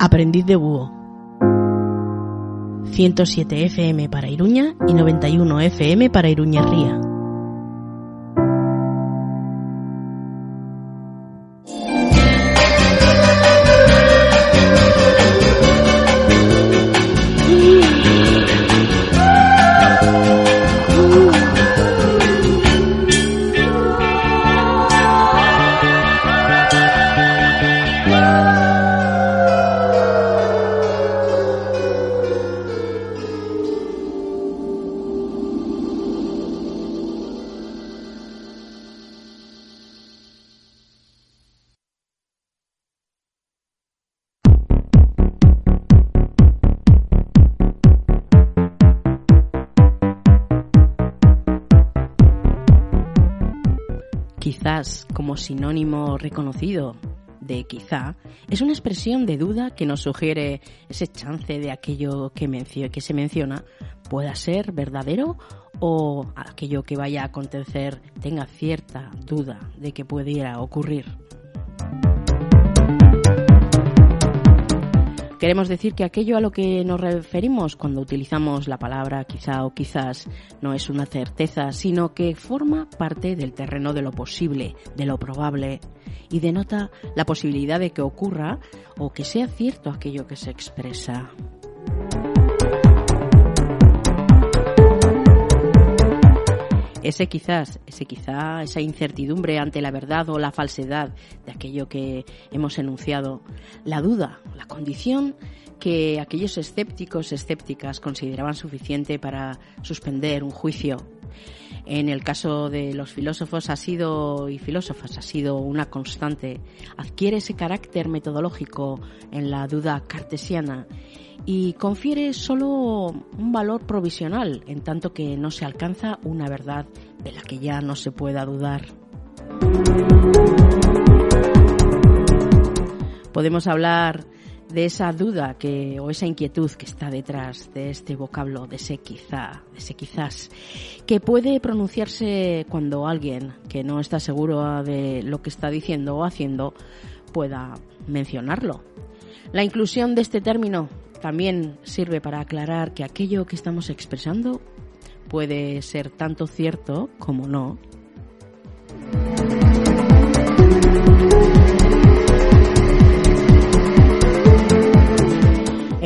Aprendiz de Búho. 107 FM para Iruña y 91 FM para Iruñerría. como quizá, es una expresión de duda que nos sugiere ese chance de aquello que, que se menciona pueda ser verdadero o aquello que vaya a acontecer tenga cierta duda de que pudiera ocurrir. Queremos decir que aquello a lo que nos referimos cuando utilizamos la palabra quizá o quizás no es una certeza, sino que forma parte del terreno de lo posible, de lo probable, y denota la posibilidad de que ocurra o que sea cierto aquello que se expresa. Ese quizás, ese quizá, esa incertidumbre ante la verdad o la falsedad de aquello que hemos enunciado, la duda, la condición que aquellos escépticos, escépticas consideraban suficiente para suspender un juicio. En el caso de los filósofos ha sido y filósofas ha sido una constante. Adquiere ese carácter metodológico en la duda cartesiana y confiere solo un valor provisional, en tanto que no se alcanza una verdad de la que ya no se pueda dudar. Podemos hablar de esa duda que, o esa inquietud que está detrás de este vocablo, de ese quizá, de ese quizás, que puede pronunciarse cuando alguien que no está seguro de lo que está diciendo o haciendo pueda mencionarlo. La inclusión de este término también sirve para aclarar que aquello que estamos expresando puede ser tanto cierto como no.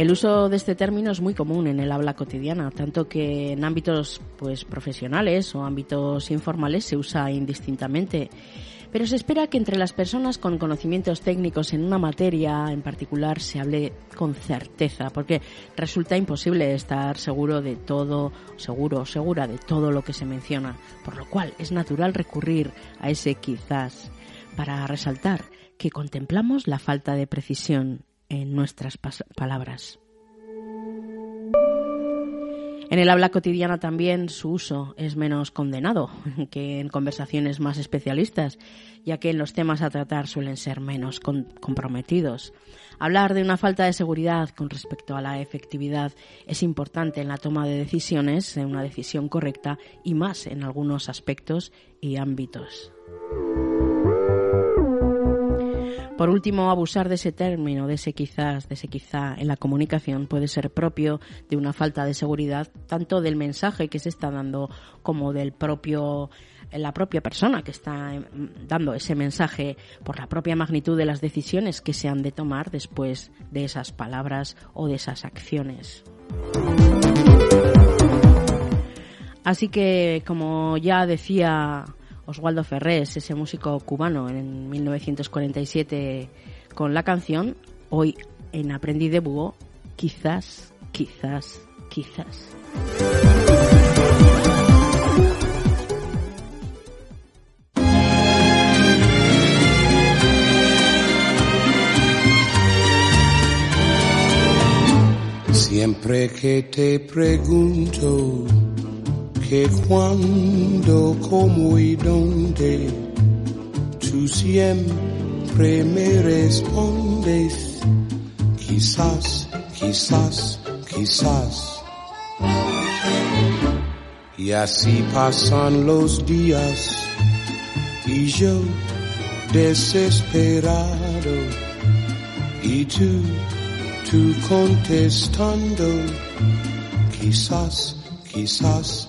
El uso de este término es muy común en el habla cotidiana, tanto que en ámbitos pues profesionales o ámbitos informales se usa indistintamente. Pero se espera que entre las personas con conocimientos técnicos en una materia en particular se hable con certeza, porque resulta imposible estar seguro de todo, seguro o segura de todo lo que se menciona, por lo cual es natural recurrir a ese quizás para resaltar que contemplamos la falta de precisión en nuestras palabras. En el habla cotidiana también su uso es menos condenado que en conversaciones más especialistas, ya que en los temas a tratar suelen ser menos comprometidos. Hablar de una falta de seguridad con respecto a la efectividad es importante en la toma de decisiones, en una decisión correcta y más en algunos aspectos y ámbitos. Por último, abusar de ese término, de ese quizás, de ese quizá en la comunicación puede ser propio de una falta de seguridad tanto del mensaje que se está dando como del propio la propia persona que está em, dando ese mensaje por la propia magnitud de las decisiones que se han de tomar después de esas palabras o de esas acciones. Así que, como ya decía Oswaldo Ferrés, ese músico cubano en 1947 con la canción, hoy en Aprendí de Búho, quizás, quizás, quizás. Siempre que te pregunto que cuando, cómo y dónde, tú siempre me respondes, quizás, quizás, quizás. Y así pasan los días y yo desesperado y tú, tú contestando, quizás, quizás,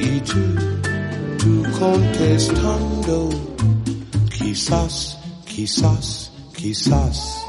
idzie tu contestando. Quizás, quizás, quizás.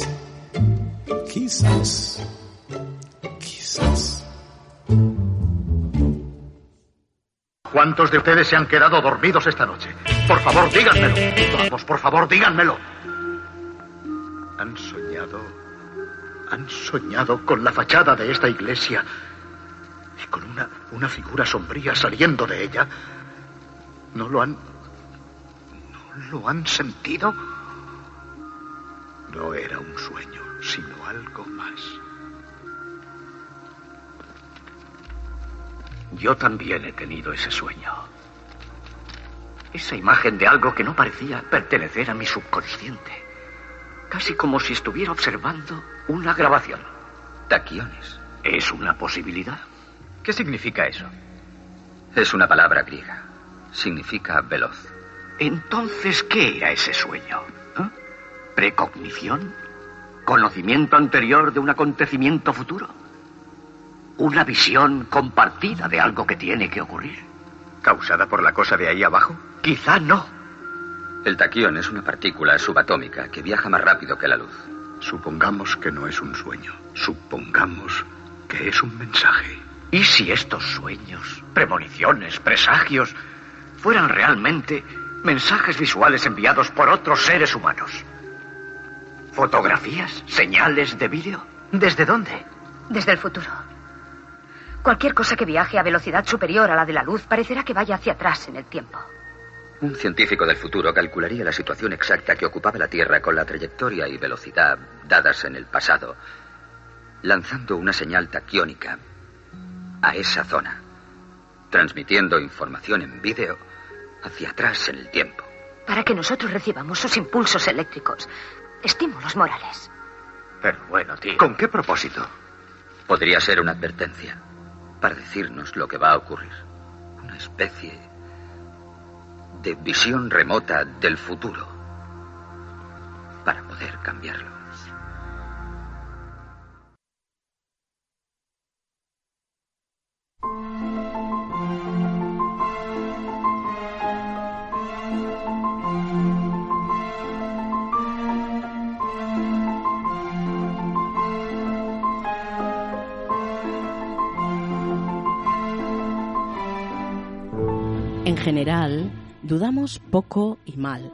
quizás. ¿Cuántos de ustedes se han quedado dormidos esta noche? Por favor, díganmelo. Vamos, por favor, díganmelo. Han soñado. Han soñado con la fachada de esta iglesia y con una, una figura sombría saliendo de ella. ¿No lo han. ¿No lo han sentido? No era un sueño, sino algo más. Yo también he tenido ese sueño. Esa imagen de algo que no parecía pertenecer a mi subconsciente. Casi como si estuviera observando una grabación. Taquiones. Es una posibilidad. ¿Qué significa eso? Es una palabra griega. Significa veloz. Entonces, ¿qué era ese sueño? ¿Eh? ¿Precognición? ¿Conocimiento anterior de un acontecimiento futuro? ¿Una visión compartida de algo que tiene que ocurrir? ¿Causada por la cosa de ahí abajo? Quizá no. El taquión es una partícula subatómica que viaja más rápido que la luz. Supongamos que no es un sueño. Supongamos que es un mensaje. ¿Y si estos sueños, premoniciones, presagios, fueran realmente mensajes visuales enviados por otros seres humanos? ¿Fotografías? ¿Señales de vídeo? ¿Desde dónde? Desde el futuro. Cualquier cosa que viaje a velocidad superior a la de la luz parecerá que vaya hacia atrás en el tiempo. Un científico del futuro calcularía la situación exacta que ocupaba la Tierra con la trayectoria y velocidad dadas en el pasado, lanzando una señal taquiónica a esa zona, transmitiendo información en vídeo hacia atrás en el tiempo. Para que nosotros recibamos sus impulsos eléctricos, estímulos morales. Pero bueno, tío. ¿Con qué propósito? Podría ser una advertencia para decirnos lo que va a ocurrir. Una especie de visión remota del futuro para poder cambiarlo. General, dudamos poco y mal.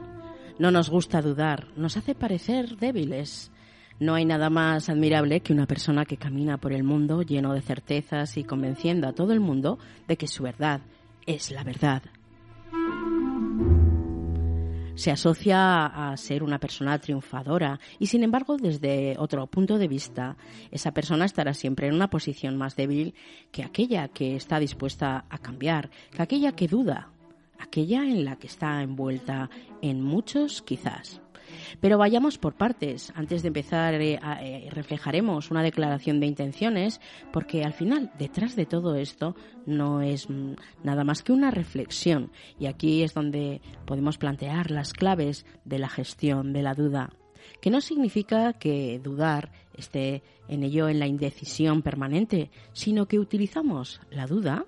No nos gusta dudar, nos hace parecer débiles. No hay nada más admirable que una persona que camina por el mundo lleno de certezas y convenciendo a todo el mundo de que su verdad es la verdad. Se asocia a ser una persona triunfadora y sin embargo desde otro punto de vista esa persona estará siempre en una posición más débil que aquella que está dispuesta a cambiar, que aquella que duda, aquella en la que está envuelta en muchos quizás. Pero vayamos por partes. Antes de empezar, eh, eh, reflejaremos una declaración de intenciones, porque al final, detrás de todo esto, no es mm, nada más que una reflexión. Y aquí es donde podemos plantear las claves de la gestión de la duda que no significa que dudar esté en ello en la indecisión permanente, sino que utilizamos la duda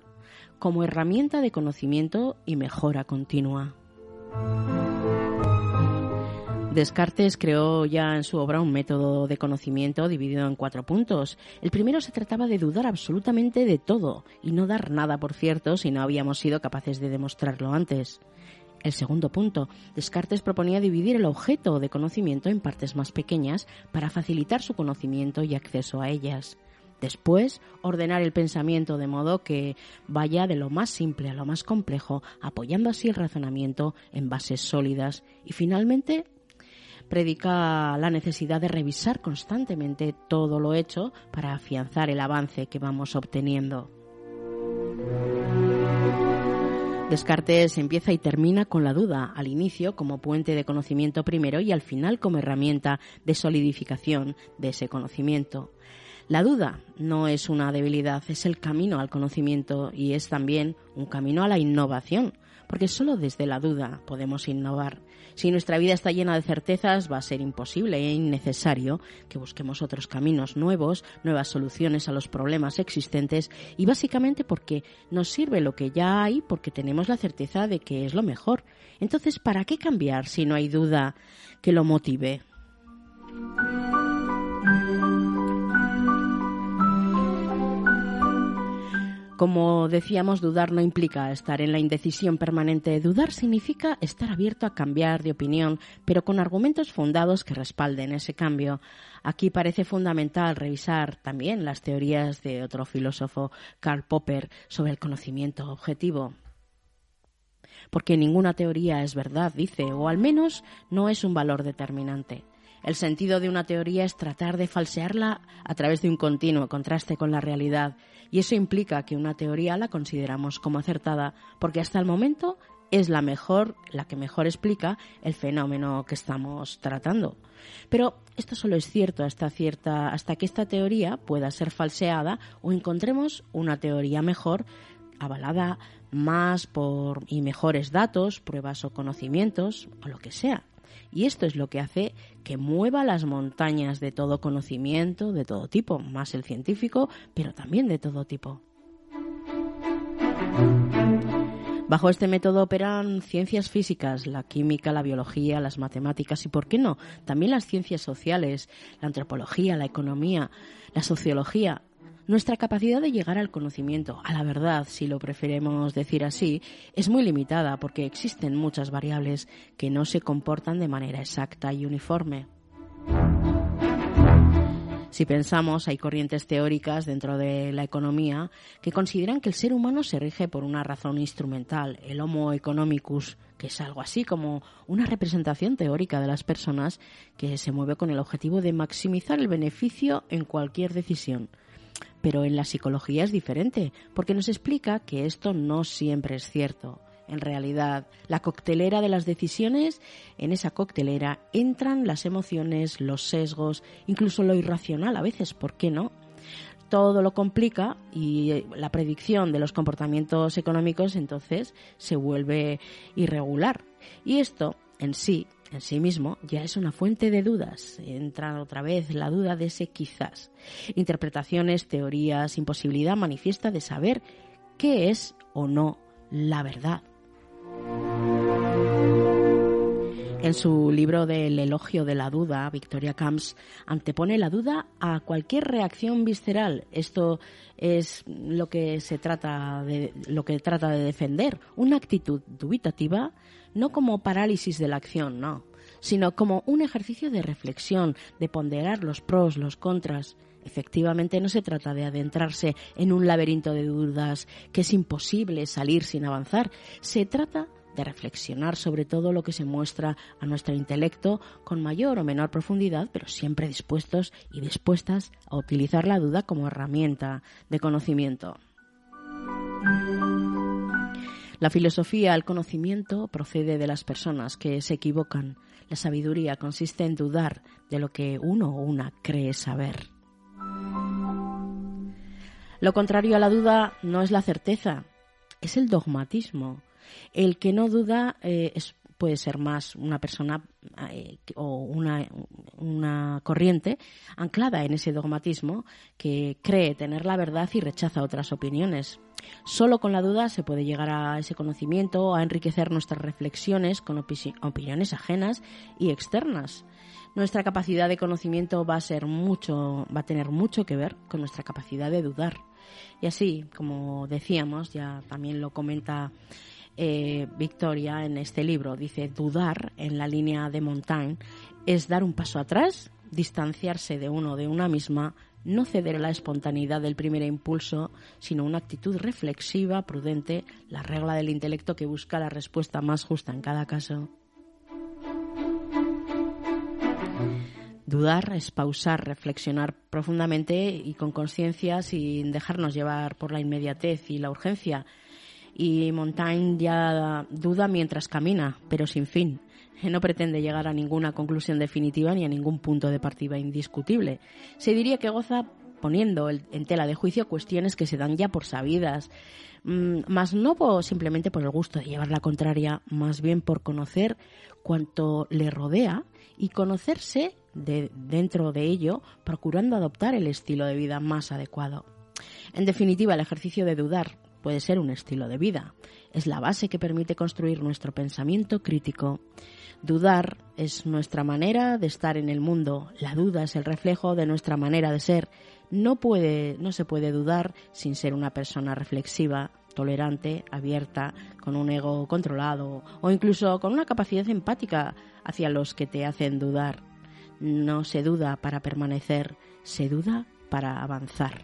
como herramienta de conocimiento y mejora continua. Descartes creó ya en su obra un método de conocimiento dividido en cuatro puntos. El primero se trataba de dudar absolutamente de todo y no dar nada por cierto si no habíamos sido capaces de demostrarlo antes. El segundo punto, Descartes proponía dividir el objeto de conocimiento en partes más pequeñas para facilitar su conocimiento y acceso a ellas. Después, ordenar el pensamiento de modo que vaya de lo más simple a lo más complejo, apoyando así el razonamiento en bases sólidas. Y finalmente, predica la necesidad de revisar constantemente todo lo hecho para afianzar el avance que vamos obteniendo. Descartes empieza y termina con la duda, al inicio como puente de conocimiento primero y al final como herramienta de solidificación de ese conocimiento. La duda no es una debilidad, es el camino al conocimiento y es también un camino a la innovación, porque solo desde la duda podemos innovar. Si nuestra vida está llena de certezas, va a ser imposible e innecesario que busquemos otros caminos nuevos, nuevas soluciones a los problemas existentes y básicamente porque nos sirve lo que ya hay porque tenemos la certeza de que es lo mejor. Entonces, ¿para qué cambiar si no hay duda que lo motive? Como decíamos, dudar no implica estar en la indecisión permanente. Dudar significa estar abierto a cambiar de opinión, pero con argumentos fundados que respalden ese cambio. Aquí parece fundamental revisar también las teorías de otro filósofo, Karl Popper, sobre el conocimiento objetivo porque ninguna teoría es verdad, dice, o al menos no es un valor determinante. El sentido de una teoría es tratar de falsearla a través de un continuo contraste con la realidad, y eso implica que una teoría la consideramos como acertada, porque hasta el momento es la mejor, la que mejor explica el fenómeno que estamos tratando. Pero esto solo es cierto hasta cierta, hasta que esta teoría pueda ser falseada o encontremos una teoría mejor avalada más por y mejores datos, pruebas o conocimientos o lo que sea. Y esto es lo que hace que mueva las montañas de todo conocimiento, de todo tipo, más el científico, pero también de todo tipo. Bajo este método operan ciencias físicas, la química, la biología, las matemáticas y, ¿por qué no?, también las ciencias sociales, la antropología, la economía, la sociología, nuestra capacidad de llegar al conocimiento, a la verdad, si lo preferimos decir así, es muy limitada porque existen muchas variables que no se comportan de manera exacta y uniforme. Si pensamos, hay corrientes teóricas dentro de la economía que consideran que el ser humano se rige por una razón instrumental, el Homo economicus, que es algo así como una representación teórica de las personas que se mueve con el objetivo de maximizar el beneficio en cualquier decisión. Pero en la psicología es diferente, porque nos explica que esto no siempre es cierto. En realidad, la coctelera de las decisiones, en esa coctelera entran las emociones, los sesgos, incluso lo irracional a veces, ¿por qué no? Todo lo complica y la predicción de los comportamientos económicos entonces se vuelve irregular. Y esto en sí en sí mismo ya es una fuente de dudas. Entra otra vez la duda de ese quizás. Interpretaciones, teorías, imposibilidad manifiesta de saber qué es o no la verdad. En su libro del elogio de la duda, Victoria Camps antepone la duda a cualquier reacción visceral. Esto es lo que se trata de, lo que trata de defender, una actitud dubitativa no como parálisis de la acción, no, sino como un ejercicio de reflexión, de ponderar los pros, los contras. Efectivamente, no se trata de adentrarse en un laberinto de dudas que es imposible salir sin avanzar. Se trata de reflexionar sobre todo lo que se muestra a nuestro intelecto con mayor o menor profundidad, pero siempre dispuestos y dispuestas a utilizar la duda como herramienta de conocimiento. La filosofía, el conocimiento, procede de las personas que se equivocan. La sabiduría consiste en dudar de lo que uno o una cree saber. Lo contrario a la duda no es la certeza, es el dogmatismo. El que no duda eh, puede ser más una persona eh, o una, corriente anclada en ese dogmatismo que cree tener la verdad y rechaza otras opiniones. Solo con la duda se puede llegar a ese conocimiento, a enriquecer nuestras reflexiones con opiniones ajenas y externas. Nuestra capacidad de conocimiento va a ser mucho, va a tener mucho que ver con nuestra capacidad de dudar. Y así, como decíamos, ya también lo comenta eh, Victoria en este libro, dice, dudar en la línea de Montaigne es dar un paso atrás, distanciarse de uno de una misma, no ceder a la espontaneidad del primer impulso, sino una actitud reflexiva, prudente, la regla del intelecto que busca la respuesta más justa en cada caso. Dudar es pausar, reflexionar profundamente y con conciencia sin dejarnos llevar por la inmediatez y la urgencia. Y Montaigne ya duda mientras camina, pero sin fin. No pretende llegar a ninguna conclusión definitiva ni a ningún punto de partida indiscutible. Se diría que goza poniendo en tela de juicio cuestiones que se dan ya por sabidas, mm, más no simplemente por el gusto de llevar la contraria, más bien por conocer cuanto le rodea y conocerse de, dentro de ello, procurando adoptar el estilo de vida más adecuado. En definitiva, el ejercicio de dudar puede ser un estilo de vida. Es la base que permite construir nuestro pensamiento crítico. Dudar es nuestra manera de estar en el mundo. La duda es el reflejo de nuestra manera de ser. No puede, no se puede dudar sin ser una persona reflexiva, tolerante, abierta, con un ego controlado o incluso con una capacidad empática hacia los que te hacen dudar. No se duda para permanecer, se duda para avanzar.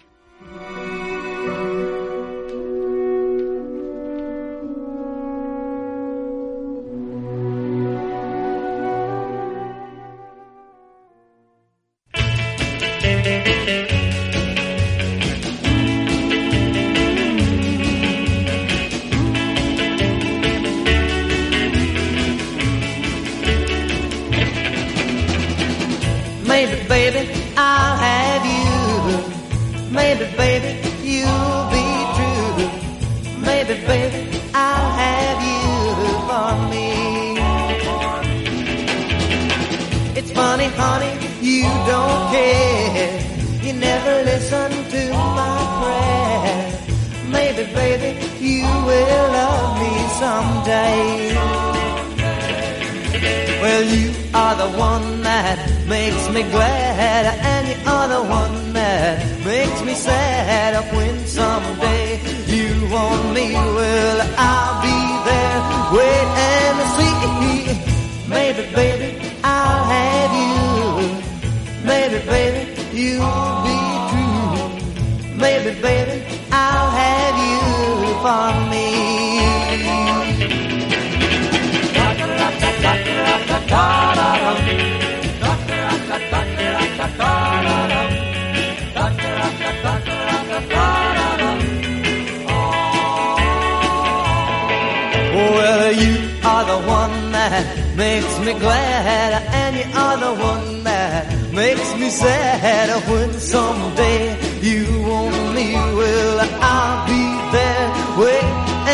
the one that makes me glad, and you are the one that makes me sad. When someday you want me, well, I'll be there. Wait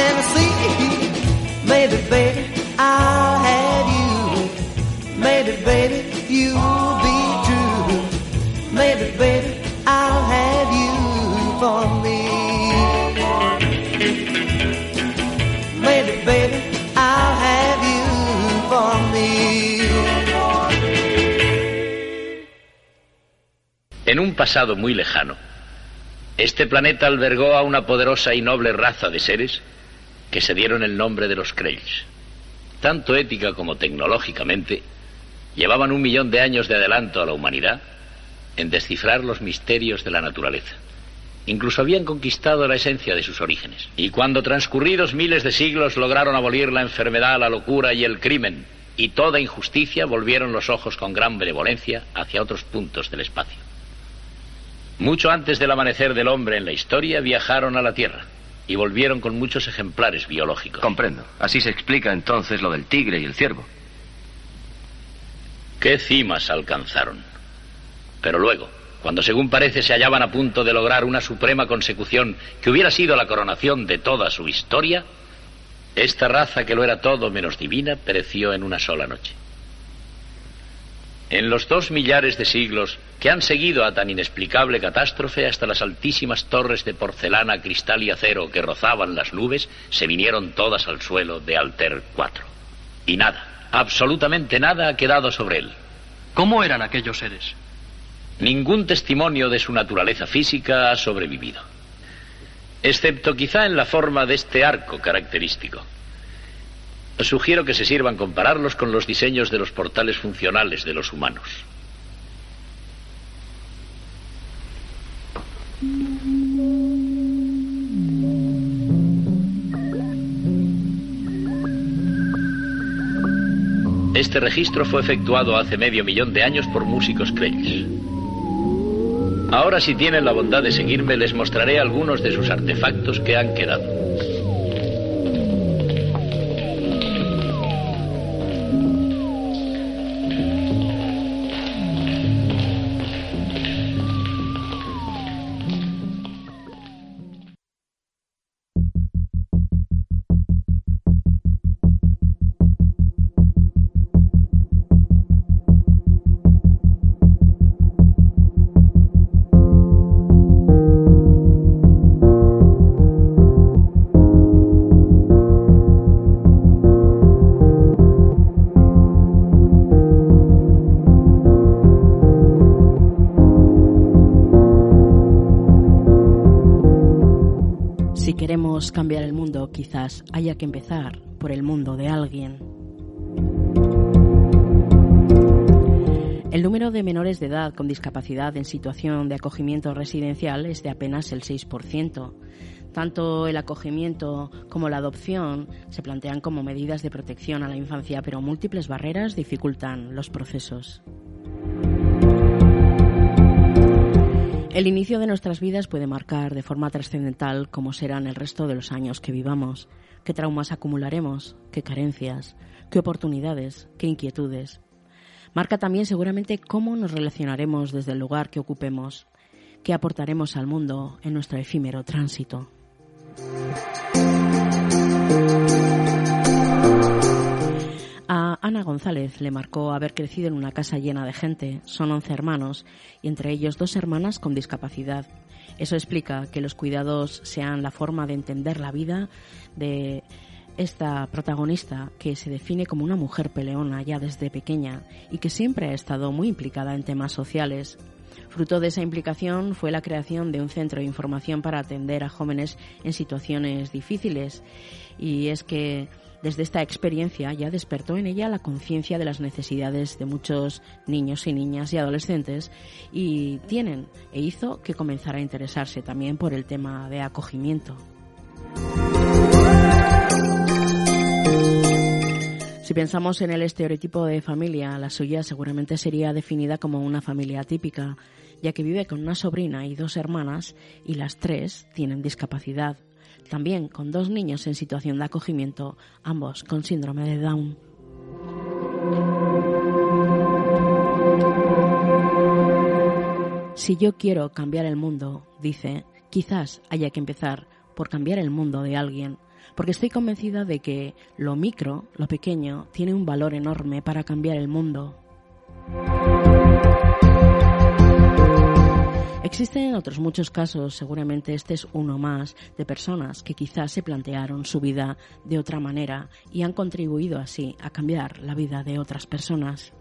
and see. Maybe, baby, I'll have you. Maybe, baby, you. En un pasado muy lejano, este planeta albergó a una poderosa y noble raza de seres que se dieron el nombre de los Krells. Tanto ética como tecnológicamente, Llevaban un millón de años de adelanto a la humanidad en descifrar los misterios de la naturaleza. Incluso habían conquistado la esencia de sus orígenes. Y cuando transcurridos miles de siglos lograron abolir la enfermedad, la locura y el crimen y toda injusticia, volvieron los ojos con gran benevolencia hacia otros puntos del espacio. Mucho antes del amanecer del hombre en la historia, viajaron a la Tierra y volvieron con muchos ejemplares biológicos. Comprendo. Así se explica entonces lo del tigre y el ciervo. ¿Qué cimas alcanzaron? Pero luego, cuando según parece se hallaban a punto de lograr una suprema consecución que hubiera sido la coronación de toda su historia, esta raza que lo era todo menos divina pereció en una sola noche. En los dos millares de siglos que han seguido a tan inexplicable catástrofe, hasta las altísimas torres de porcelana, cristal y acero que rozaban las nubes, se vinieron todas al suelo de Alter 4. Y nada, absolutamente nada ha quedado sobre él. ¿Cómo eran aquellos seres? Ningún testimonio de su naturaleza física ha sobrevivido, excepto quizá en la forma de este arco característico. Sugiero que se sirvan compararlos con los diseños de los portales funcionales de los humanos. Este registro fue efectuado hace medio millón de años por músicos creyes. Ahora si tienen la bondad de seguirme les mostraré algunos de sus artefactos que han quedado. Cambiar el mundo, quizás haya que empezar por el mundo de alguien. El número de menores de edad con discapacidad en situación de acogimiento residencial es de apenas el 6%. Tanto el acogimiento como la adopción se plantean como medidas de protección a la infancia, pero múltiples barreras dificultan los procesos. El inicio de nuestras vidas puede marcar de forma trascendental cómo serán el resto de los años que vivamos, qué traumas acumularemos, qué carencias, qué oportunidades, qué inquietudes. Marca también seguramente cómo nos relacionaremos desde el lugar que ocupemos, qué aportaremos al mundo en nuestro efímero tránsito. Ana González le marcó haber crecido en una casa llena de gente. Son once hermanos y entre ellos dos hermanas con discapacidad. Eso explica que los cuidados sean la forma de entender la vida de esta protagonista que se define como una mujer peleona ya desde pequeña y que siempre ha estado muy implicada en temas sociales. Fruto de esa implicación fue la creación de un centro de información para atender a jóvenes en situaciones difíciles. Y es que desde esta experiencia ya despertó en ella la conciencia de las necesidades de muchos niños y niñas y adolescentes y tienen e hizo que comenzara a interesarse también por el tema de acogimiento. Si pensamos en el estereotipo de familia, la suya seguramente sería definida como una familia típica, ya que vive con una sobrina y dos hermanas y las tres tienen discapacidad también con dos niños en situación de acogimiento, ambos con síndrome de Down. Si yo quiero cambiar el mundo, dice, quizás haya que empezar por cambiar el mundo de alguien, porque estoy convencida de que lo micro, lo pequeño, tiene un valor enorme para cambiar el mundo. Existen otros muchos casos, seguramente este es uno más, de personas que quizás se plantearon su vida de otra manera y han contribuido así a cambiar la vida de otras personas.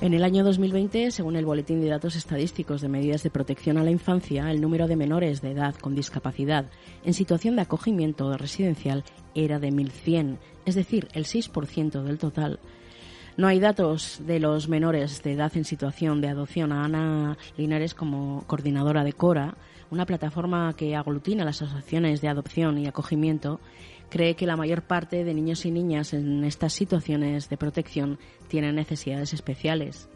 En el año 2020, según el Boletín de Datos Estadísticos de Medidas de Protección a la Infancia, el número de menores de edad con discapacidad en situación de acogimiento residencial era de 1.100, es decir, el 6% del total. No hay datos de los menores de edad en situación de adopción. Ana Linares, como coordinadora de CORA, una plataforma que aglutina las asociaciones de adopción y acogimiento, cree que la mayor parte de niños y niñas en estas situaciones de protección tienen necesidades especiales.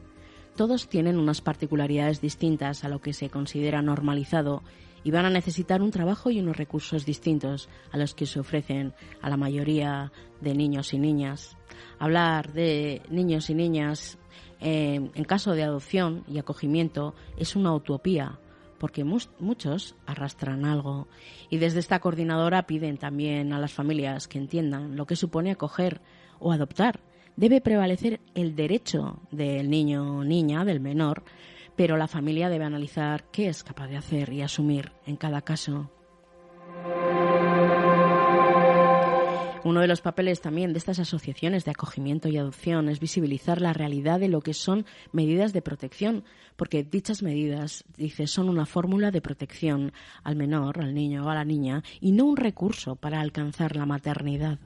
Todos tienen unas particularidades distintas a lo que se considera normalizado y van a necesitar un trabajo y unos recursos distintos a los que se ofrecen a la mayoría de niños y niñas. Hablar de niños y niñas eh, en caso de adopción y acogimiento es una utopía porque muchos arrastran algo. Y desde esta coordinadora piden también a las familias que entiendan lo que supone acoger o adoptar. Debe prevalecer el derecho del niño o niña, del menor, pero la familia debe analizar qué es capaz de hacer y asumir en cada caso. Uno de los papeles también de estas asociaciones de acogimiento y adopción es visibilizar la realidad de lo que son medidas de protección, porque dichas medidas, dice, son una fórmula de protección al menor, al niño o a la niña, y no un recurso para alcanzar la maternidad.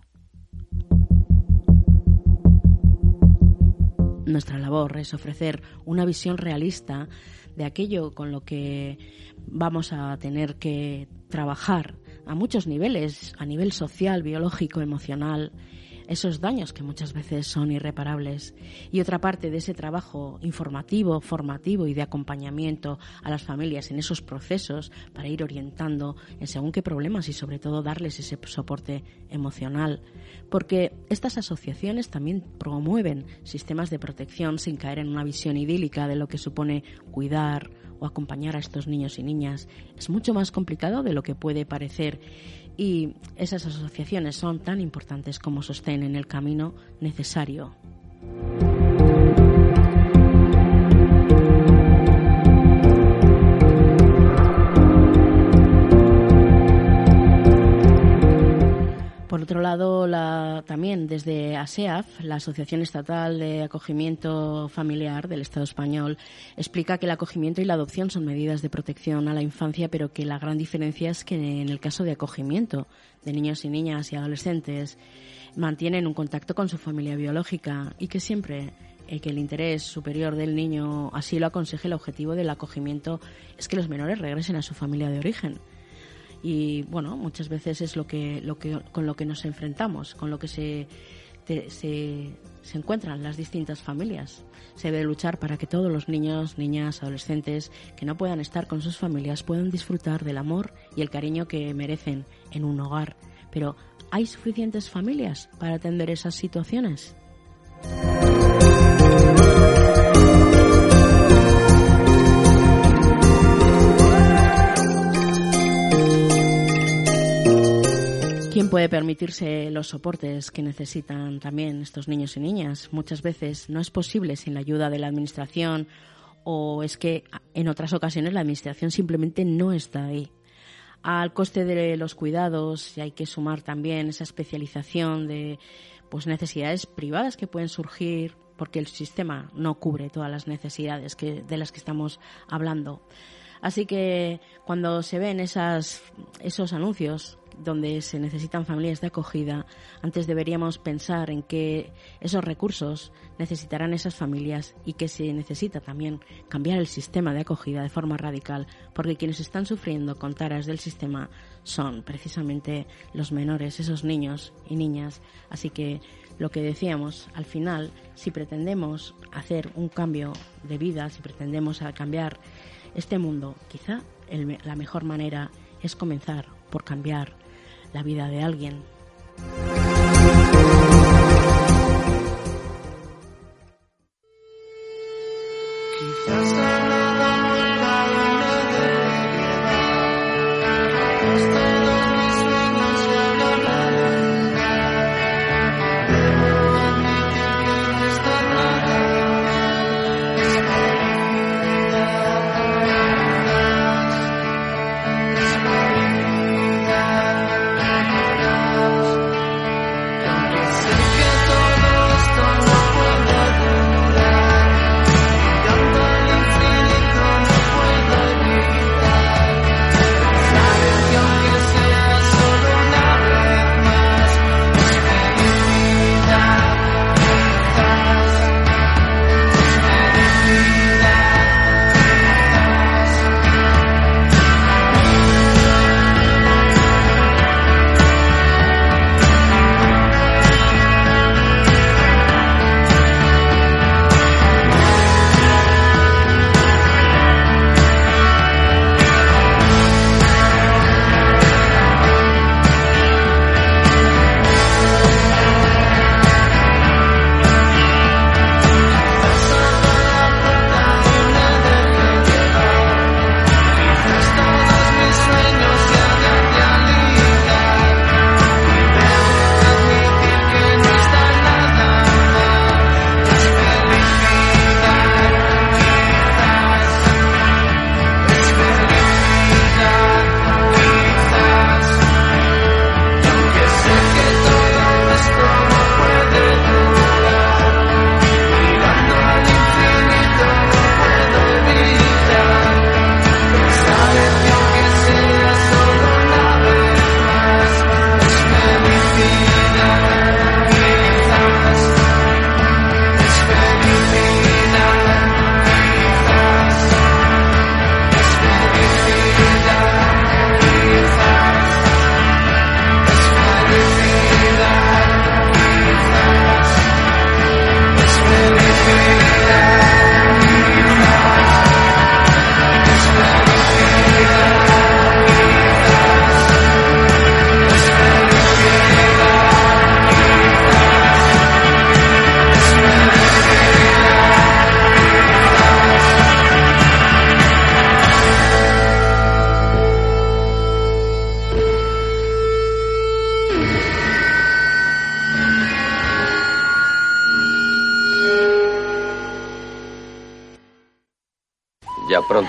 Nuestra labor es ofrecer una visión realista de aquello con lo que vamos a tener que trabajar a muchos niveles, a nivel social, biológico, emocional, esos daños que muchas veces son irreparables. Y otra parte de ese trabajo informativo, formativo y de acompañamiento a las familias en esos procesos para ir orientando en según qué problemas y sobre todo darles ese soporte emocional. Porque estas asociaciones también promueven sistemas de protección sin caer en una visión idílica de lo que supone cuidar, o acompañar a estos niños y niñas es mucho más complicado de lo que puede parecer y esas asociaciones son tan importantes como sostén en el camino necesario. Por otro lado, también desde ASEAF, la Asociación Estatal de Acogimiento Familiar del Estado español, explica que el acogimiento y la adopción son medidas de protección a la infancia, pero que la gran diferencia es que en el caso de acogimiento de niños y niñas y adolescentes mantienen un contacto con su familia biológica y que siempre eh, que el interés superior del niño así lo aconseje, el objetivo del acogimiento es que los menores regresen a su familia de origen y bueno, muchas veces es lo que, lo que, con lo que nos enfrentamos, con lo que se, se, se encuentran las distintas familias. Se debe luchar para que todos los niños, niñas, adolescentes que no puedan estar con sus familias puedan disfrutar del amor y el cariño que merecen en un hogar. Pero ¿hay suficientes familias para atender esas situaciones? ¿Quién puede permitirse los soportes que necesitan también estos niños y niñas? Muchas veces no es posible sin la ayuda de la Administración o es que en otras ocasiones la Administración simplemente no está ahí. Al coste de los cuidados hay que sumar también esa especialización de pues necesidades privadas que pueden surgir porque el sistema no cubre todas las necesidades que, de las que estamos hablando. Así que cuando se ven esas, esos anuncios donde se necesitan familias de acogida, antes deberíamos pensar en que esos recursos necesitarán esas familias y que se necesita también cambiar el sistema de acogida de forma radical, porque quienes están sufriendo con taras del sistema son precisamente los menores, esos niños y niñas. Así que lo que decíamos, al final, si pretendemos hacer un cambio de vida, si pretendemos cambiar este mundo, quizá la mejor manera es comenzar por cambiar la vida de alguien.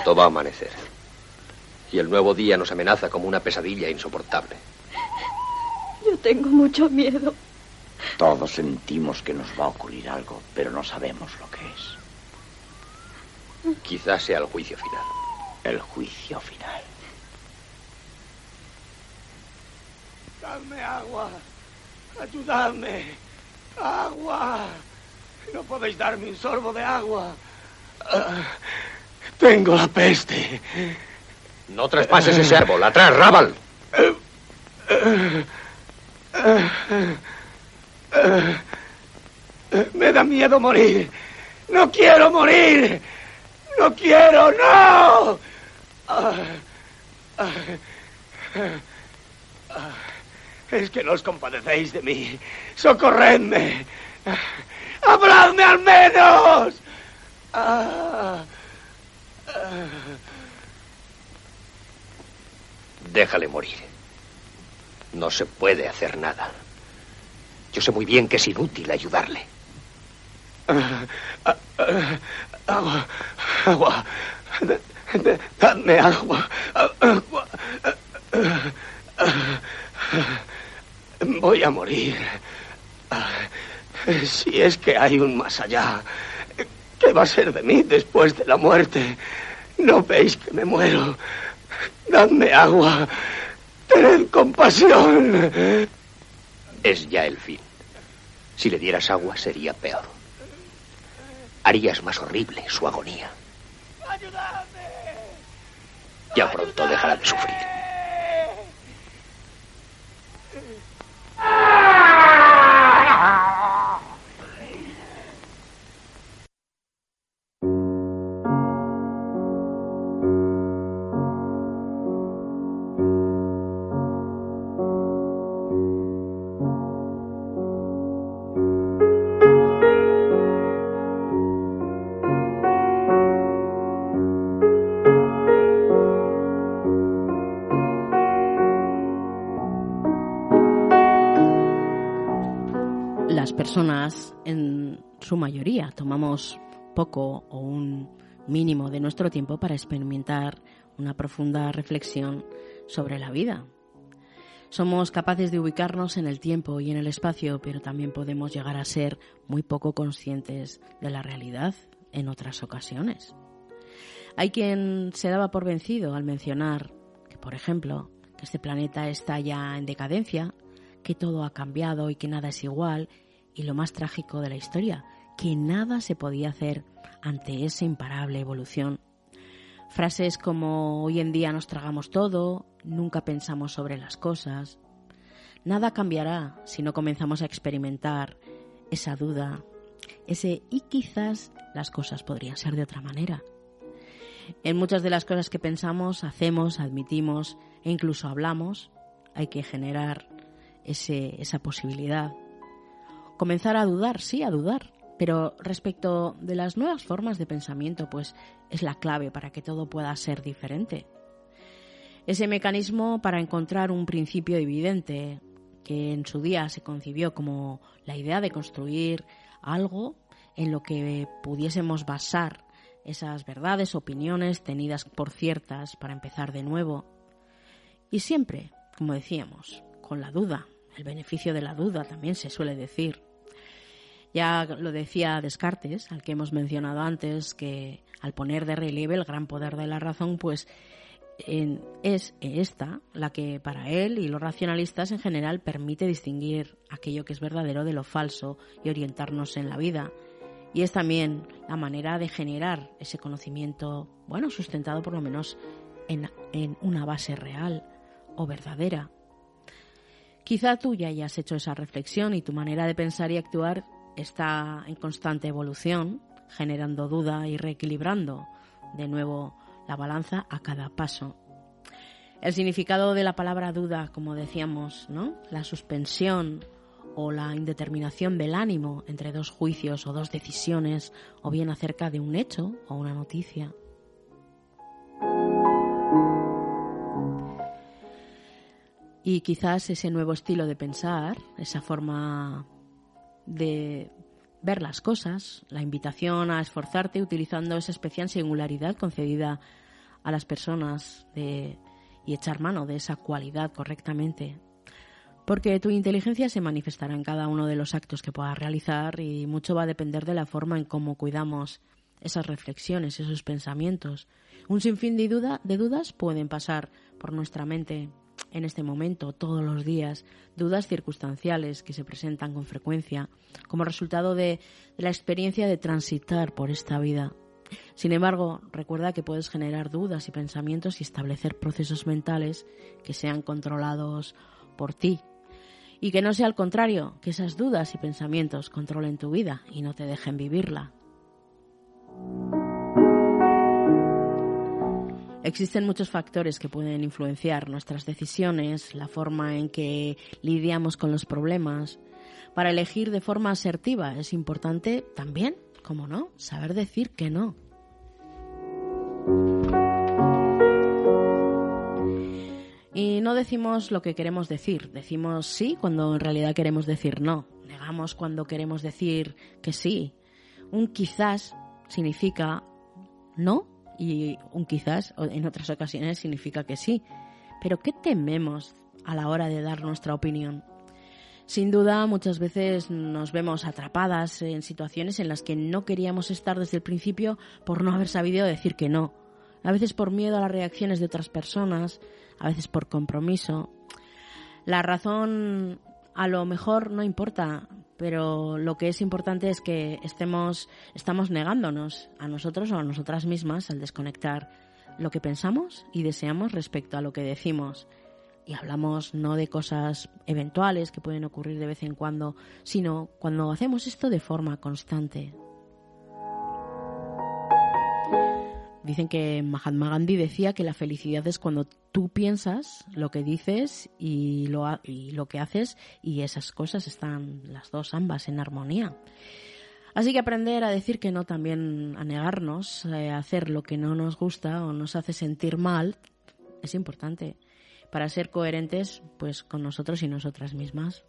Pronto va a amanecer. Y el nuevo día nos amenaza como una pesadilla insoportable. Yo tengo mucho miedo. Todos sentimos que nos va a ocurrir algo, pero no sabemos lo que es. Quizás sea el juicio final. El juicio final. Dame agua. Ayudadme. Agua. No podéis darme un sorbo de agua. Ah, tengo la peste. No traspases ese árbol. Atrás, Rabal. Me da miedo morir. No quiero morir. No quiero, no. Es que no os compadecéis de mí. Socorredme. ¡Habladme al menos! Déjale morir. No se puede hacer nada. Yo sé muy bien que es inútil ayudarle. Agua, agua. Dadme agua. agua. Voy a morir. Si es que hay un más allá, ¿qué va a ser de mí después de la muerte? ¿No veis que me muero? Dadme agua. Tened compasión. Es ya el fin. Si le dieras agua sería peor. Harías más horrible su agonía. ¡Ayudadme! Ya pronto dejará de sufrir. Personas, en su mayoría, tomamos poco o un mínimo de nuestro tiempo para experimentar una profunda reflexión sobre la vida. Somos capaces de ubicarnos en el tiempo y en el espacio, pero también podemos llegar a ser muy poco conscientes de la realidad en otras ocasiones. Hay quien se daba por vencido al mencionar que, por ejemplo, que este planeta está ya en decadencia, que todo ha cambiado y que nada es igual, y lo más trágico de la historia, que nada se podía hacer ante esa imparable evolución. Frases como hoy en día nos tragamos todo, nunca pensamos sobre las cosas. Nada cambiará si no comenzamos a experimentar esa duda, ese y quizás las cosas podrían ser de otra manera. En muchas de las cosas que pensamos, hacemos, admitimos e incluso hablamos, hay que generar ese, esa posibilidad. Comenzar a dudar, sí, a dudar, pero respecto de las nuevas formas de pensamiento, pues es la clave para que todo pueda ser diferente. Ese mecanismo para encontrar un principio evidente que en su día se concibió como la idea de construir algo en lo que pudiésemos basar esas verdades, opiniones tenidas por ciertas para empezar de nuevo. Y siempre, como decíamos, con la duda, el beneficio de la duda también se suele decir. Ya lo decía Descartes, al que hemos mencionado antes, que al poner de relieve el gran poder de la razón, pues es esta la que para él y los racionalistas en general permite distinguir aquello que es verdadero de lo falso y orientarnos en la vida. Y es también la manera de generar ese conocimiento, bueno, sustentado por lo menos en, en una base real o verdadera. Quizá tú ya hayas hecho esa reflexión y tu manera de pensar y actuar está en constante evolución, generando duda y reequilibrando de nuevo la balanza a cada paso. El significado de la palabra duda, como decíamos, ¿no? La suspensión o la indeterminación del ánimo entre dos juicios o dos decisiones, o bien acerca de un hecho o una noticia. Y quizás ese nuevo estilo de pensar, esa forma de ver las cosas, la invitación a esforzarte utilizando esa especial singularidad concedida a las personas de, y echar mano de esa cualidad correctamente. Porque tu inteligencia se manifestará en cada uno de los actos que puedas realizar y mucho va a depender de la forma en cómo cuidamos esas reflexiones, esos pensamientos. Un sinfín de, duda, de dudas pueden pasar por nuestra mente en este momento, todos los días, dudas circunstanciales que se presentan con frecuencia como resultado de, la experiencia de transitar por esta vida. Sin embargo, recuerda que puedes generar dudas y pensamientos y establecer procesos mentales que sean controlados por ti. Y que no sea al contrario, que esas dudas y pensamientos controlen tu vida y no te dejen vivirla. Existen muchos factores que pueden influenciar nuestras decisiones, la forma en que lidiamos con los problemas. Para elegir de forma asertiva es importante también, como no, saber decir que no. Y no decimos lo que queremos decir, decimos sí cuando en realidad queremos decir no, negamos cuando queremos decir que sí. Un quizás significa no y un quizás en otras ocasiones significa que sí. Pero ¿qué tememos a la hora de dar nuestra opinión? Sin duda, muchas veces nos vemos atrapadas en situaciones en las que no queríamos estar desde el principio por no haber sabido decir que no. A veces por miedo a las reacciones de otras personas, a veces por compromiso. La razón a lo mejor no importa, pero lo que es importante es que estemos, estamos negándonos a nosotros o a nosotras mismas al desconectar lo que pensamos y deseamos respecto a lo que decimos. Y hablamos no de cosas eventuales que pueden ocurrir de vez en cuando, sino cuando hacemos esto de forma constante, Dicen que Mahatma Gandhi decía que la felicidad es cuando tú piensas lo que dices y lo, y lo que haces y esas cosas están las dos ambas en armonía. Así que aprender a decir que no también, a negarnos, eh, a hacer lo que no nos gusta o nos hace sentir mal, es importante para ser coherentes pues con nosotros y nosotras mismas.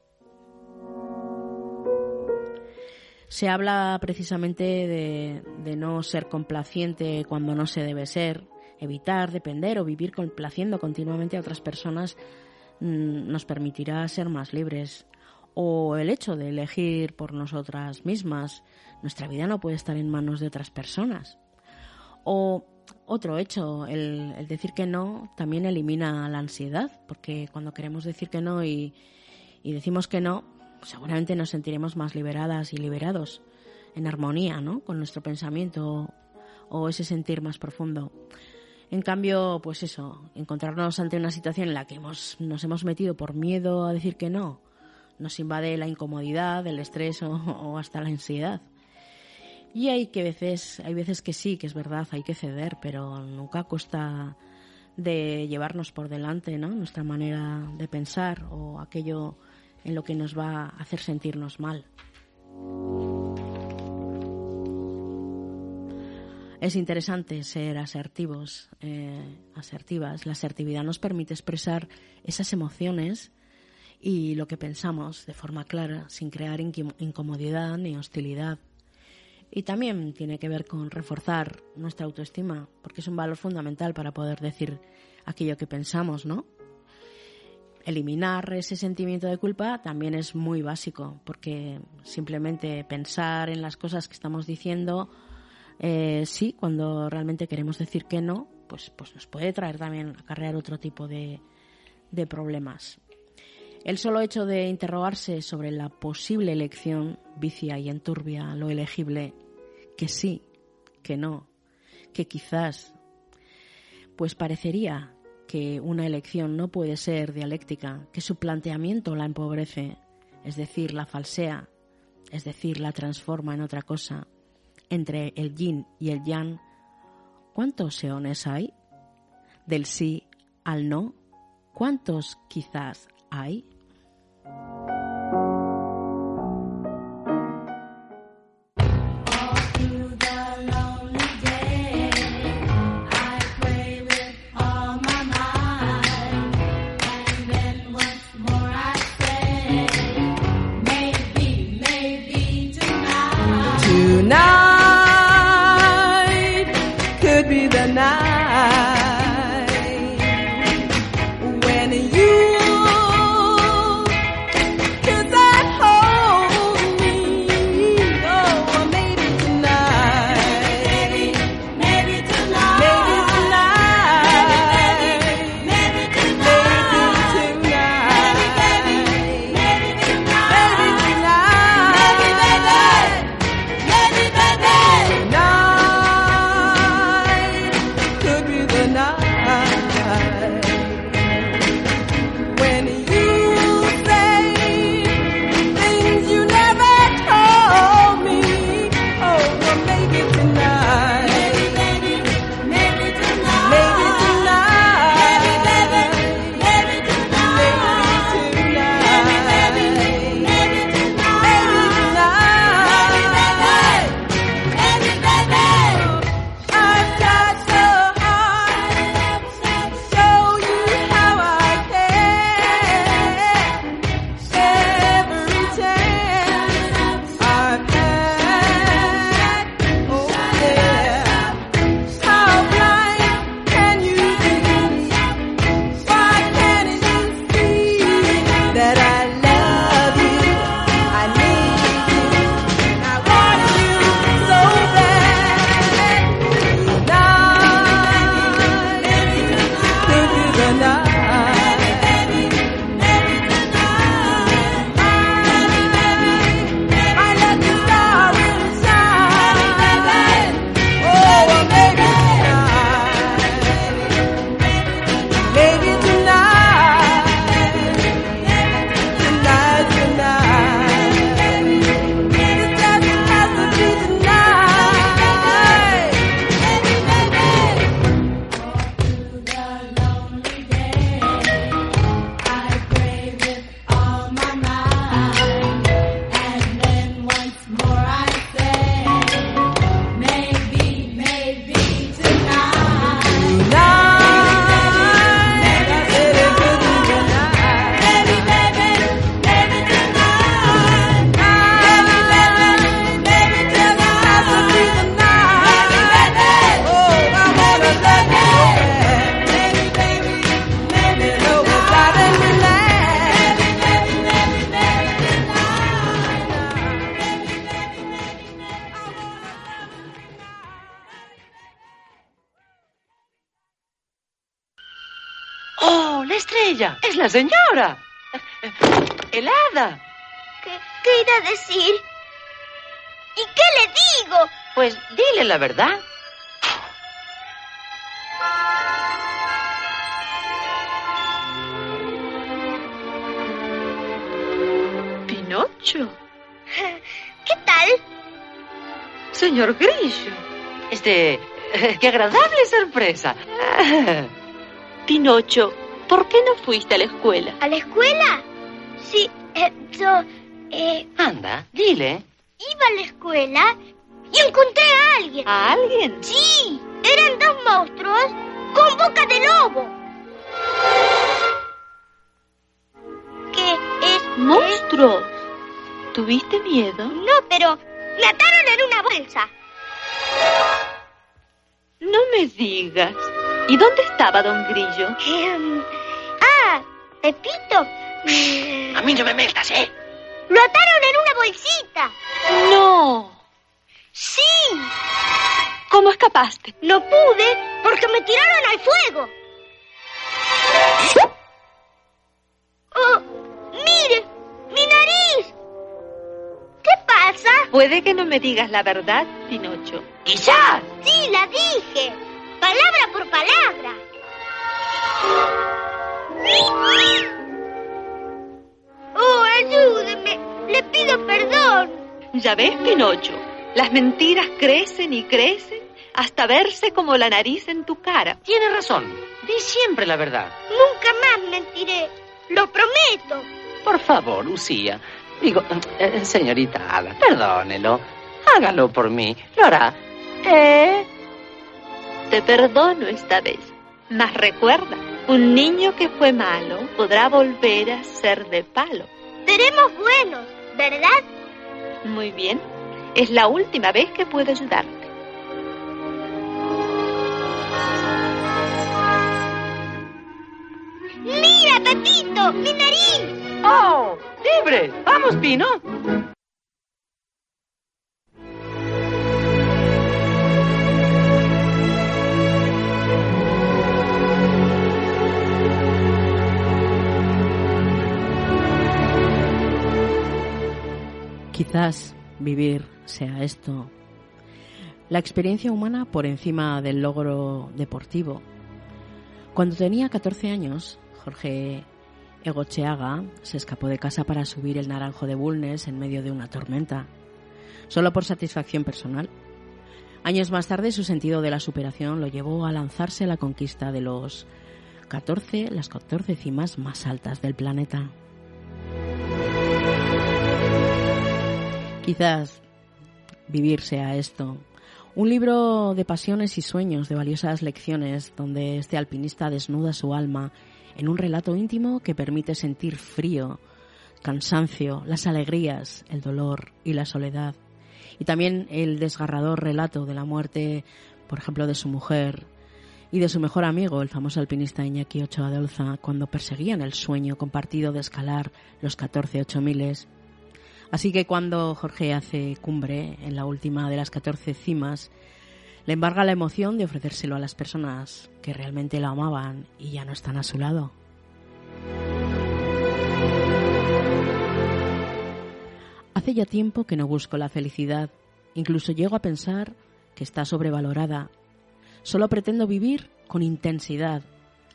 Se habla precisamente de, no ser complaciente cuando no se debe ser, evitar depender o vivir complaciendo continuamente a otras personas mm, nos permitirá ser más libres. O el hecho de elegir por nosotras mismas. Nuestra vida no puede estar en manos de otras personas. O otro hecho, el, decir que no también elimina la ansiedad, porque cuando queremos decir que no y, y decimos que no, seguramente nos sentiremos más liberadas y liberados, en armonía ¿no? con nuestro pensamiento o ese sentir más profundo. En cambio, pues eso, encontrarnos ante una situación en la que hemos, nos hemos metido por miedo a decir que no, nos invade la incomodidad, el estrés o, hasta la ansiedad. Y hay que veces, hay veces que sí, que es verdad, hay que ceder, pero nunca cuesta de llevarnos por delante, ¿no? Nuestra manera de pensar o aquello en lo que nos va a hacer sentirnos mal. Es interesante ser asertivos, eh, asertivas. La asertividad nos permite expresar esas emociones y lo que pensamos de forma clara, sin crear incomodidad ni hostilidad. Y también tiene que ver con reforzar nuestra autoestima, porque es un valor fundamental para poder decir aquello que pensamos, ¿no? eliminar ese sentimiento de culpa también es muy básico, porque simplemente pensar en las cosas que estamos diciendo, eh, sí, cuando realmente queremos decir que no, pues, pues nos puede traer también, acarrear otro tipo de, de problemas. El solo hecho de interrogarse sobre la posible elección vicia y enturbia lo elegible, que sí, que no, que quizás, pues parecería que una elección no puede ser dialéctica, que su planteamiento la empobrece, es decir, la falsea, es decir, la transforma en otra cosa. Entre el yin y el yang, ¿cuántos seones hay? Del sí al no, ¿cuántos quizás hay? La verdad. Pinocho. ¿Qué tal? Señor Grillo. Este, qué agradable sorpresa. Pinocho, ¿por qué no fuiste a la escuela? ¿A la escuela? Sí, eh, yo... Eh, Anda, dile. Iba a la escuela y encontré a alguien. ¿A alguien? Sí, eran dos monstruos con boca de lobo. ¿Qué es? ¿Monstruos? ¿Tuviste miedo? No, pero me ataron en una bolsa. No me digas. ¿Y dónde estaba don Grillo? Eh, ah, Pepito. A mí no me metas, ¿eh? Lo ataron en una bolsita. No. Sí. ¿Cómo escapaste? No pude porque me tiraron al fuego. Oh, mire, mi nariz. ¿Qué pasa? Puede que no me digas la verdad, Pinocho. ¡Quizás! Sí, la dije. Palabra por palabra. Oh, ayúdeme. Le pido perdón. Ya ves, Pinocho, las mentiras crecen y crecen hasta verse como la nariz en tu cara. Tiene razón. Di siempre la verdad. Nunca más mentiré. Lo prometo. Por favor, Lucía. Digo, eh, señorita Ada, perdónelo. Hágalo por mí. Lo hará. ¿Eh? Te perdono esta vez. Mas recuerda, un niño que fue malo podrá volver a ser de palo. Seremos buenos, ¿verdad? Muy bien. Es la última vez que puedo ayudarte. ¡Mira, Pepito! ¡Mi nariz! ¡Oh! ¡Libre! ¡Vamos, Pino! Quizás vivir sea esto. La experiencia humana por encima del logro deportivo. Cuando tenía 14 años, Jorge Egocheaga se escapó de casa para subir el naranjo de Bulnes en medio de una tormenta, solo por satisfacción personal. Años más tarde, su sentido de la superación lo llevó a lanzarse a la conquista de los 14, las 14 cimas más altas del planeta. Quizás vivir sea esto. Un libro de pasiones y sueños, de valiosas lecciones, donde este alpinista desnuda su alma en un relato íntimo que permite sentir frío, cansancio, las alegrías, el dolor y la soledad. Y también el desgarrador relato de la muerte, por ejemplo, de su mujer y de su mejor amigo, el famoso alpinista Iñaki Ochoa de cuando perseguían el sueño compartido de escalar los 14 ocho miles. Así que cuando Jorge hace cumbre en la última de las 14 cimas, le embarga la emoción de ofrecérselo a las personas que realmente lo amaban y ya no están a su lado. Hace ya tiempo que no busco la felicidad, incluso llego a pensar que está sobrevalorada. Solo pretendo vivir con intensidad,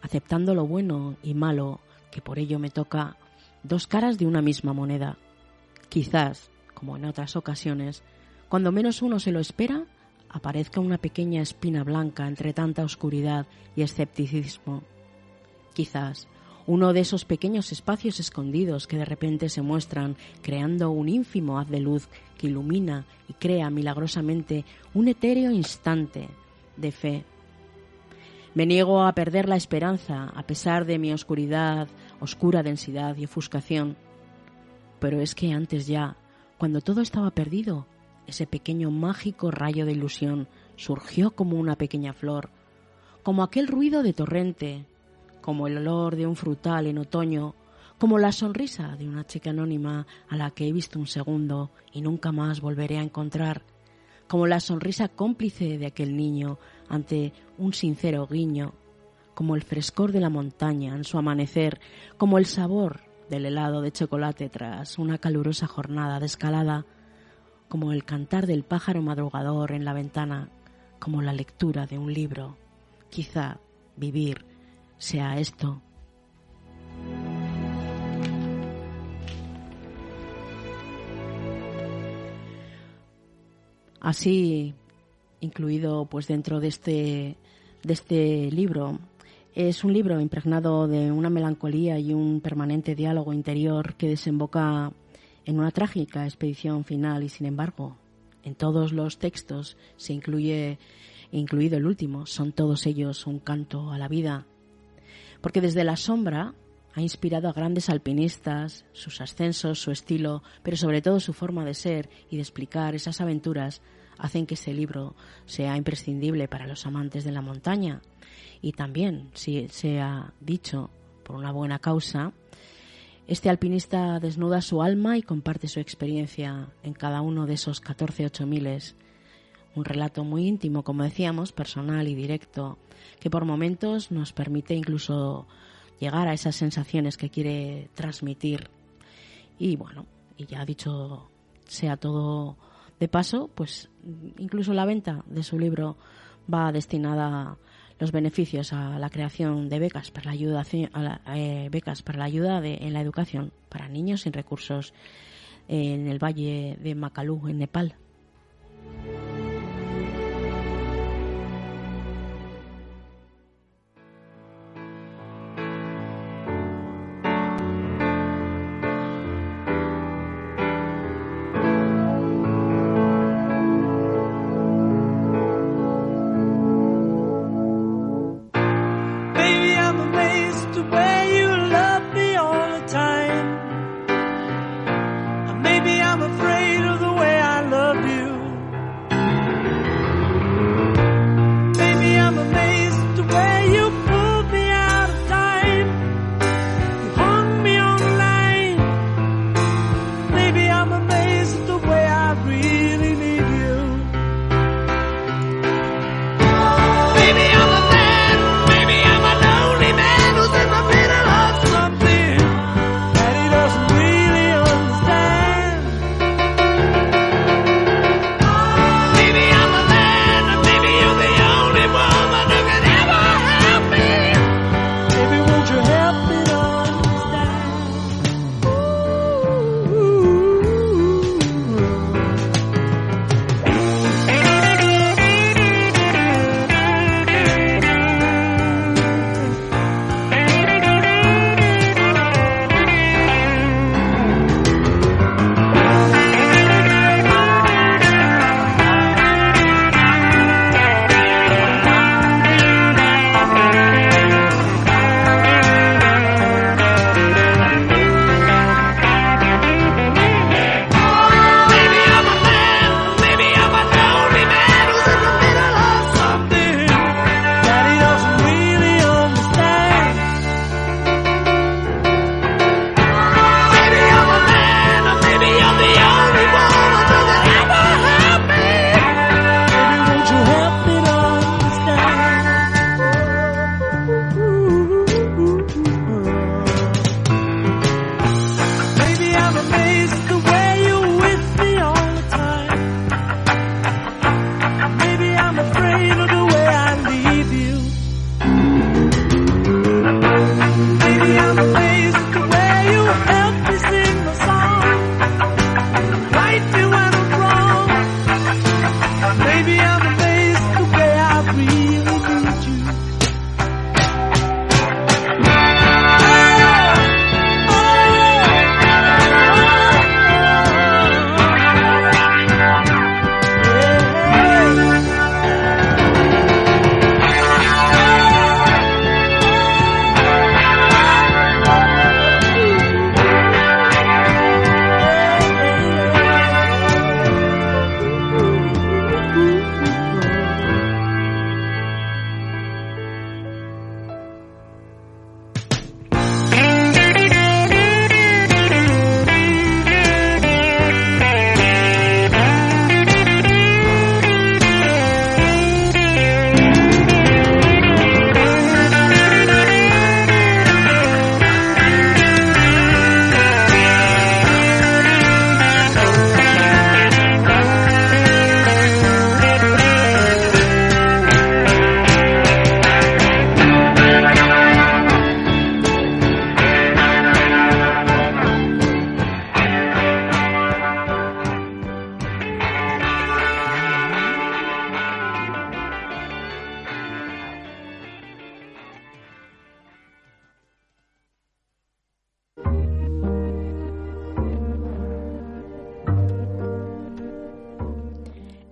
aceptando lo bueno y malo, que por ello me toca dos caras de una misma moneda. Quizás, como en otras ocasiones, cuando menos uno se lo espera, aparezca una pequeña espina blanca entre tanta oscuridad y escepticismo. Quizás uno de esos pequeños espacios escondidos que de repente se muestran creando un ínfimo haz de luz que ilumina y crea milagrosamente un etéreo instante de fe. Me niego a perder la esperanza a pesar de mi oscuridad, oscura densidad y ofuscación. Pero es que antes ya, cuando todo estaba perdido, ese pequeño mágico rayo de ilusión surgió como una pequeña flor, como aquel ruido de torrente, como el olor de un frutal en otoño, como la sonrisa de una chica anónima a la que he visto un segundo y nunca más volveré a encontrar, como la sonrisa cómplice de aquel niño ante un sincero guiño, como el frescor de la montaña en su amanecer, como el sabor del helado de chocolate tras una calurosa jornada de escalada, como el cantar del pájaro madrugador en la ventana, como la lectura de un libro. Quizá vivir sea esto. Así, incluido pues dentro de este, de este libro, es un libro impregnado de una melancolía y un permanente diálogo interior que desemboca en una trágica expedición final y sin embargo en todos los textos se incluye incluido el último son todos ellos un canto a la vida porque desde la sombra ha inspirado a grandes alpinistas, sus ascensos, su estilo, pero sobre todo su forma de ser y de explicar esas aventuras hacen que ese libro sea imprescindible para los amantes de la montaña. Y también, si se ha dicho por una buena causa, este alpinista desnuda su alma y comparte su experiencia en cada uno de esos 14 ocho miles. Un relato muy íntimo, como decíamos, personal y directo, que por momentos nos permite incluso llegar a esas sensaciones que quiere transmitir. Y bueno, y ya dicho sea todo de paso, pues incluso la venta de su libro va destinada los beneficios a la creación de becas para la ayuda eh, becas para la ayuda en la educación para niños sin recursos en el valle de Macalú en Nepal.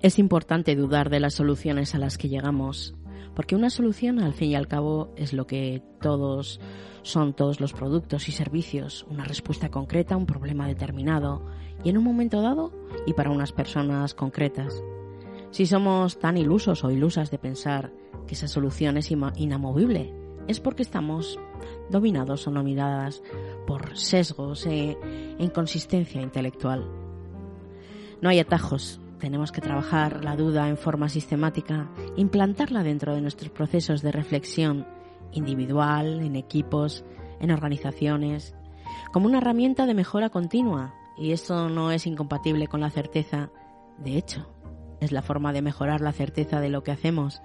Es importante dudar de las soluciones a las que llegamos, porque una solución al fin y al cabo es lo que todos son todos los productos y servicios, una respuesta concreta a un problema determinado y en un momento dado y para unas personas concretas. Si somos tan ilusos o ilusas de pensar que esa solución es inamovible, es porque estamos dominados o nominadas por sesgos e inconsistencia intelectual. No hay atajos, tenemos que trabajar la duda en forma sistemática, implantarla dentro de nuestros procesos de reflexión individual, en equipos, en organizaciones, como una herramienta de mejora continua. Y esto no es incompatible con la certeza. De hecho, es la forma de mejorar la certeza de lo que hacemos.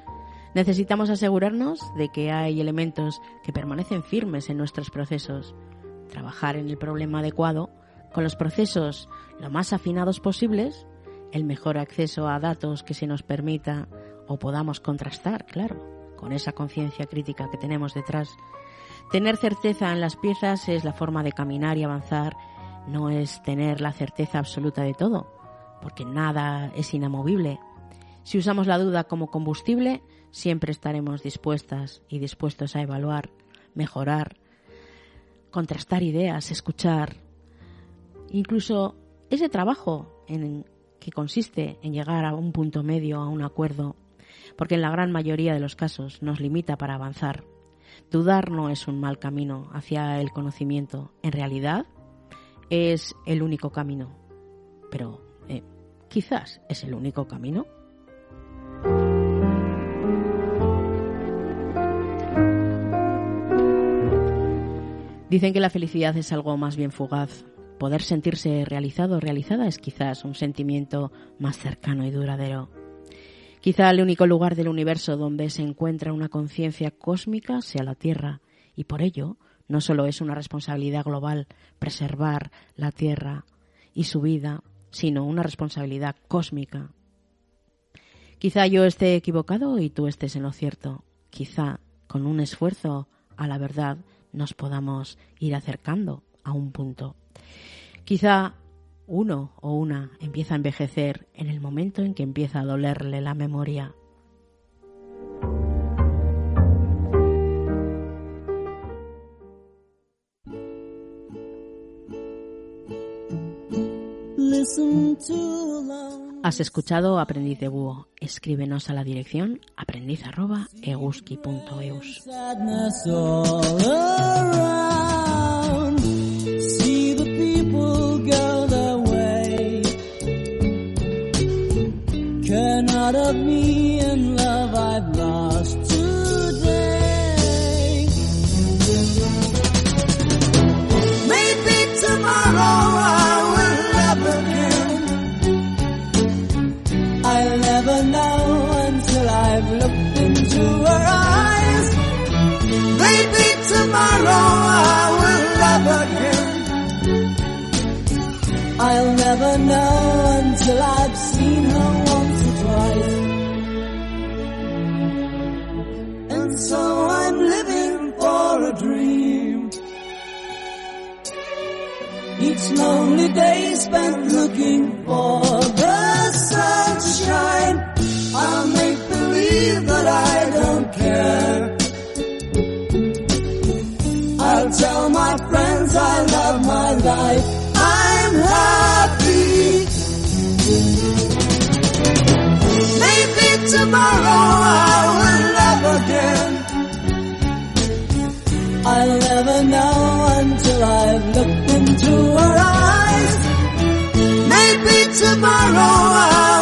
Necesitamos asegurarnos de que hay elementos que permanecen firmes en nuestros procesos. Trabajar en el problema adecuado, con los procesos lo más afinados posibles el mejor acceso a datos que se nos permita o podamos contrastar, claro, con esa conciencia crítica que tenemos detrás. Tener certeza en las piezas es la forma de caminar y avanzar, no es tener la certeza absoluta de todo, porque nada es inamovible. Si usamos la duda como combustible, siempre estaremos dispuestas y dispuestos a evaluar, mejorar, contrastar ideas, escuchar. Incluso ese trabajo en consiste en llegar a un punto medio, a un acuerdo, porque en la gran mayoría de los casos nos limita para avanzar. Dudar no es un mal camino hacia el conocimiento, en realidad es el único camino, pero eh, quizás es el único camino. Dicen que la felicidad es algo más bien fugaz, Poder sentirse realizado o realizada es quizás un sentimiento más cercano y duradero. Quizá el único lugar del universo donde se encuentra una conciencia cósmica sea la Tierra, y por ello no solo es una responsabilidad global preservar la Tierra y su vida, sino una responsabilidad cósmica. Quizá yo esté equivocado y tú estés en lo cierto. Quizá con un esfuerzo a la verdad nos podamos ir acercando a un punto. Quizá uno o una empieza a envejecer en el momento en que empieza a dolerle la memoria. Has escuchado Aprendiz de Búho. Escríbenos a la dirección aprendiz.eguski.eus. of me and love I've lost today. Maybe tomorrow I will love again. I'll never know until I've looked into her eyes. Maybe tomorrow I will love again. I'll never know until I've Each lonely day spent looking for the tomorrow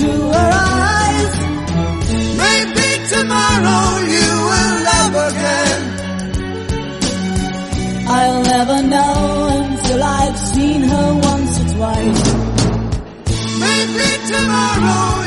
into her eyes. Maybe tomorrow you will love again. I'll never know until I've seen her once or twice. Maybe tomorrow